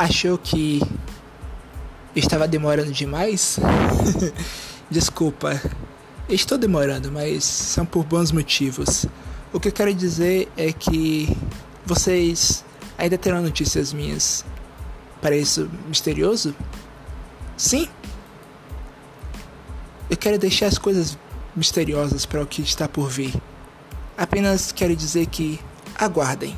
achou que estava demorando demais? Desculpa, estou demorando, mas são por bons motivos. O que eu quero dizer é que vocês ainda terão notícias minhas para isso misterioso? Sim? Eu quero deixar as coisas misteriosas para o que está por vir. Apenas quero dizer que aguardem.